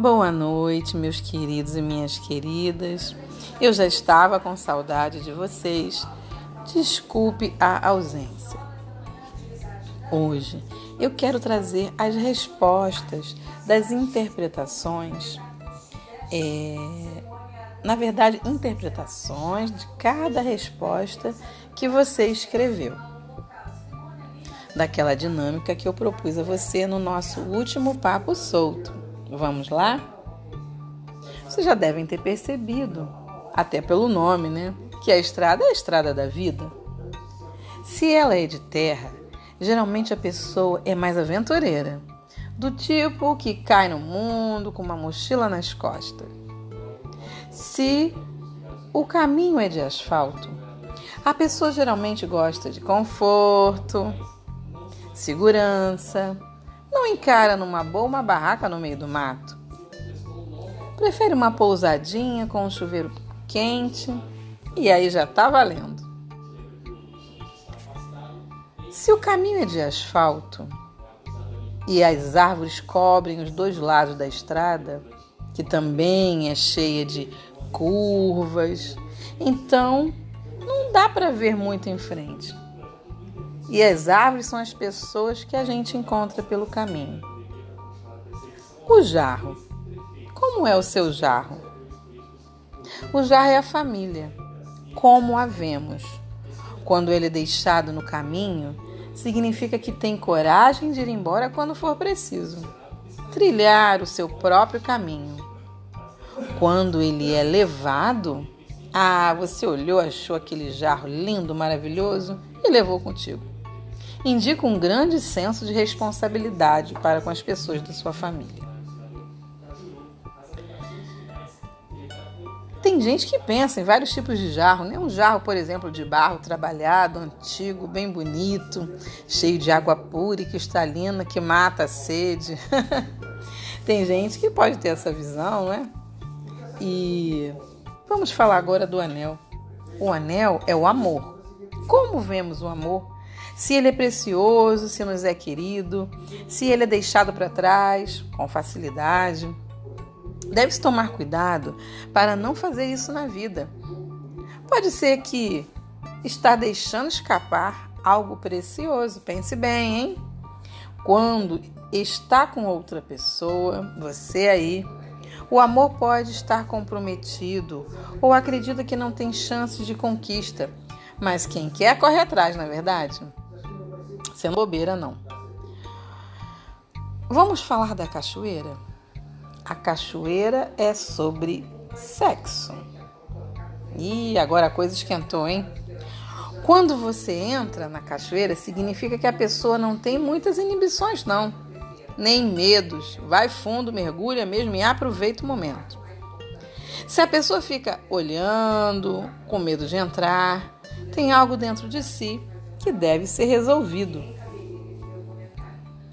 Boa noite, meus queridos e minhas queridas. Eu já estava com saudade de vocês. Desculpe a ausência. Hoje eu quero trazer as respostas das interpretações, é, na verdade, interpretações de cada resposta que você escreveu. Daquela dinâmica que eu propus a você no nosso último papo solto. Vamos lá? Vocês já devem ter percebido, até pelo nome, né? Que a estrada é a estrada da vida. Se ela é de terra, geralmente a pessoa é mais aventureira, do tipo que cai no mundo com uma mochila nas costas. Se o caminho é de asfalto, a pessoa geralmente gosta de conforto, segurança, não encara numa boa uma barraca no meio do mato. Prefere uma pousadinha com um chuveiro quente e aí já tá valendo. Se o caminho é de asfalto e as árvores cobrem os dois lados da estrada, que também é cheia de curvas, então não dá para ver muito em frente. E as árvores são as pessoas que a gente encontra pelo caminho. O jarro. Como é o seu jarro? O jarro é a família, como a vemos. Quando ele é deixado no caminho, significa que tem coragem de ir embora quando for preciso, trilhar o seu próprio caminho. Quando ele é levado, ah, você olhou, achou aquele jarro lindo, maravilhoso e levou contigo indica um grande senso de responsabilidade para com as pessoas da sua família. Tem gente que pensa em vários tipos de jarro, né? Um jarro, por exemplo, de barro trabalhado, antigo, bem bonito, cheio de água pura e cristalina que mata a sede. Tem gente que pode ter essa visão, né? E vamos falar agora do anel. O anel é o amor. Como vemos o amor se ele é precioso, se nos é querido, se ele é deixado para trás com facilidade. Deve-se tomar cuidado para não fazer isso na vida. Pode ser que está deixando escapar algo precioso. Pense bem, hein? Quando está com outra pessoa, você aí, o amor pode estar comprometido ou acredita que não tem chances de conquista. Mas quem quer corre atrás, não é verdade? Sendo bobeira, não. Vamos falar da cachoeira? A cachoeira é sobre sexo. E agora a coisa esquentou, hein? Quando você entra na cachoeira, significa que a pessoa não tem muitas inibições, não. Nem medos. Vai fundo, mergulha mesmo e aproveita o momento. Se a pessoa fica olhando, com medo de entrar, tem algo dentro de si que deve ser resolvido.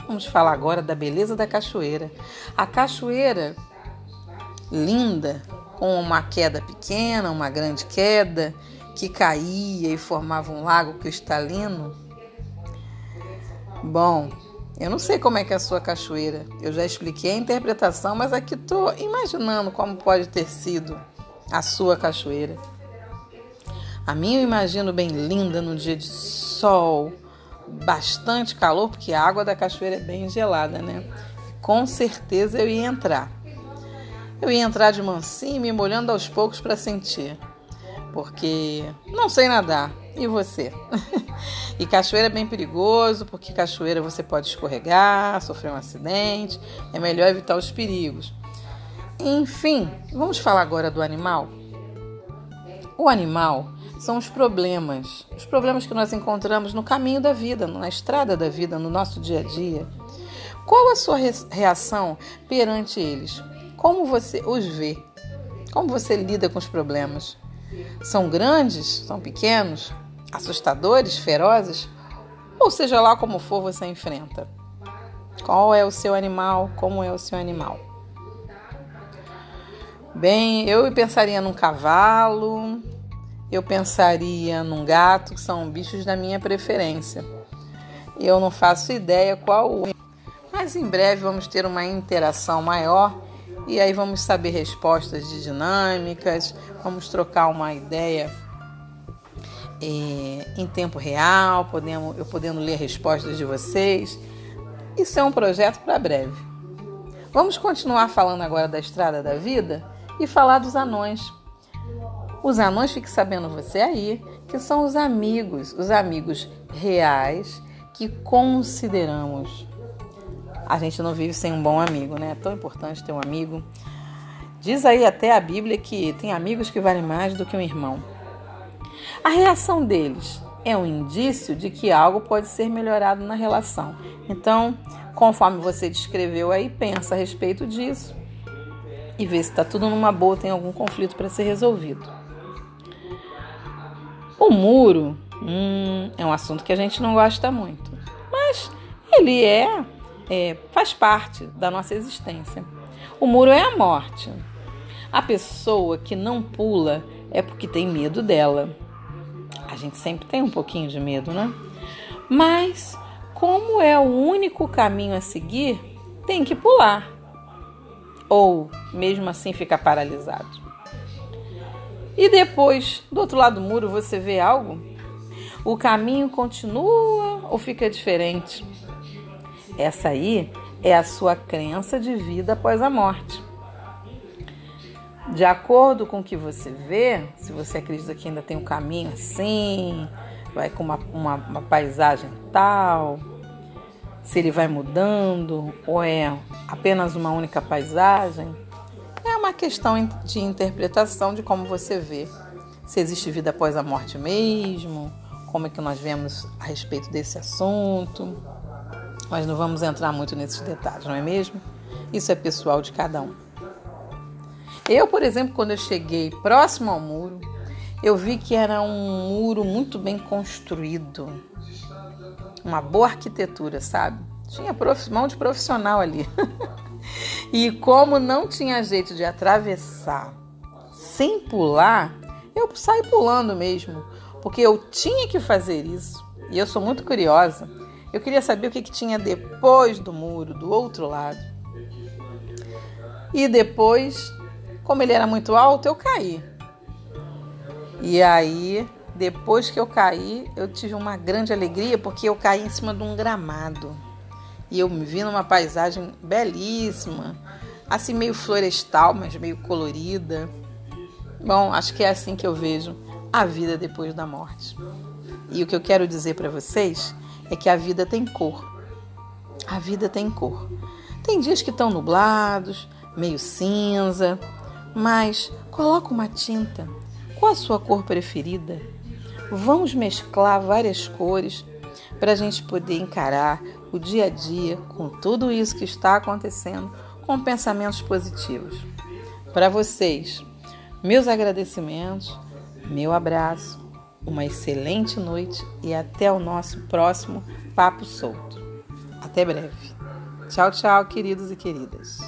Vamos falar agora da beleza da cachoeira. A cachoeira linda, com uma queda pequena, uma grande queda, que caía e formava um lago cristalino. Bom, eu não sei como é que é a sua cachoeira. Eu já expliquei a interpretação, mas aqui estou imaginando como pode ter sido a sua cachoeira. A minha eu imagino bem linda no dia de sol, bastante calor, porque a água da cachoeira é bem gelada, né? Com certeza eu ia entrar. Eu ia entrar de mansinho, me molhando aos poucos para sentir, porque não sei nadar. E você? e cachoeira é bem perigoso, porque cachoeira você pode escorregar, sofrer um acidente, é melhor evitar os perigos. Enfim, vamos falar agora do animal. O animal são os problemas, os problemas que nós encontramos no caminho da vida, na estrada da vida, no nosso dia a dia. Qual a sua reação perante eles? Como você os vê? Como você lida com os problemas? São grandes? São pequenos? Assustadores? Ferozes? Ou seja lá como for, você enfrenta. Qual é o seu animal? Como é o seu animal? Bem, eu pensaria num cavalo, eu pensaria num gato, que são bichos da minha preferência. Eu não faço ideia qual o. Mas em breve vamos ter uma interação maior e aí vamos saber respostas de dinâmicas, vamos trocar uma ideia é, em tempo real, podemos, eu podendo ler respostas de vocês. Isso é um projeto para breve. Vamos continuar falando agora da estrada da vida e falar dos anões. Os anões, fique sabendo você aí, que são os amigos, os amigos reais que consideramos. A gente não vive sem um bom amigo, né? É tão importante ter um amigo. Diz aí até a Bíblia que tem amigos que valem mais do que um irmão. A reação deles é um indício de que algo pode ser melhorado na relação. Então, conforme você descreveu aí, pensa a respeito disso e vê se está tudo numa boa, tem algum conflito para ser resolvido. O muro hum, é um assunto que a gente não gosta muito, mas ele é, é faz parte da nossa existência. O muro é a morte. A pessoa que não pula é porque tem medo dela. A gente sempre tem um pouquinho de medo, né? Mas, como é o único caminho a seguir, tem que pular. Ou, mesmo assim, ficar paralisado. E depois, do outro lado do muro, você vê algo? O caminho continua ou fica diferente? Essa aí é a sua crença de vida após a morte. De acordo com o que você vê, se você acredita que ainda tem um caminho assim, vai com uma, uma, uma paisagem tal, se ele vai mudando ou é apenas uma única paisagem, uma questão de interpretação de como você vê. Se existe vida após a morte mesmo, como é que nós vemos a respeito desse assunto. Nós não vamos entrar muito nesses detalhes, não é mesmo? Isso é pessoal de cada um. Eu, por exemplo, quando eu cheguei próximo ao muro, eu vi que era um muro muito bem construído. Uma boa arquitetura, sabe? Tinha mão de profissional ali. E como não tinha jeito de atravessar sem pular, eu saí pulando mesmo, porque eu tinha que fazer isso. E eu sou muito curiosa. Eu queria saber o que, que tinha depois do muro, do outro lado. E depois, como ele era muito alto, eu caí. E aí, depois que eu caí, eu tive uma grande alegria porque eu caí em cima de um gramado. E eu me vi numa paisagem belíssima, assim meio florestal, mas meio colorida. Bom, acho que é assim que eu vejo a vida depois da morte. E o que eu quero dizer para vocês é que a vida tem cor. A vida tem cor. Tem dias que estão nublados, meio cinza, mas coloca uma tinta. Qual a sua cor preferida? Vamos mesclar várias cores para a gente poder encarar o dia a dia com tudo isso que está acontecendo com pensamentos positivos. Para vocês, meus agradecimentos, meu abraço, uma excelente noite e até o nosso próximo Papo Solto. Até breve. Tchau, tchau, queridos e queridas.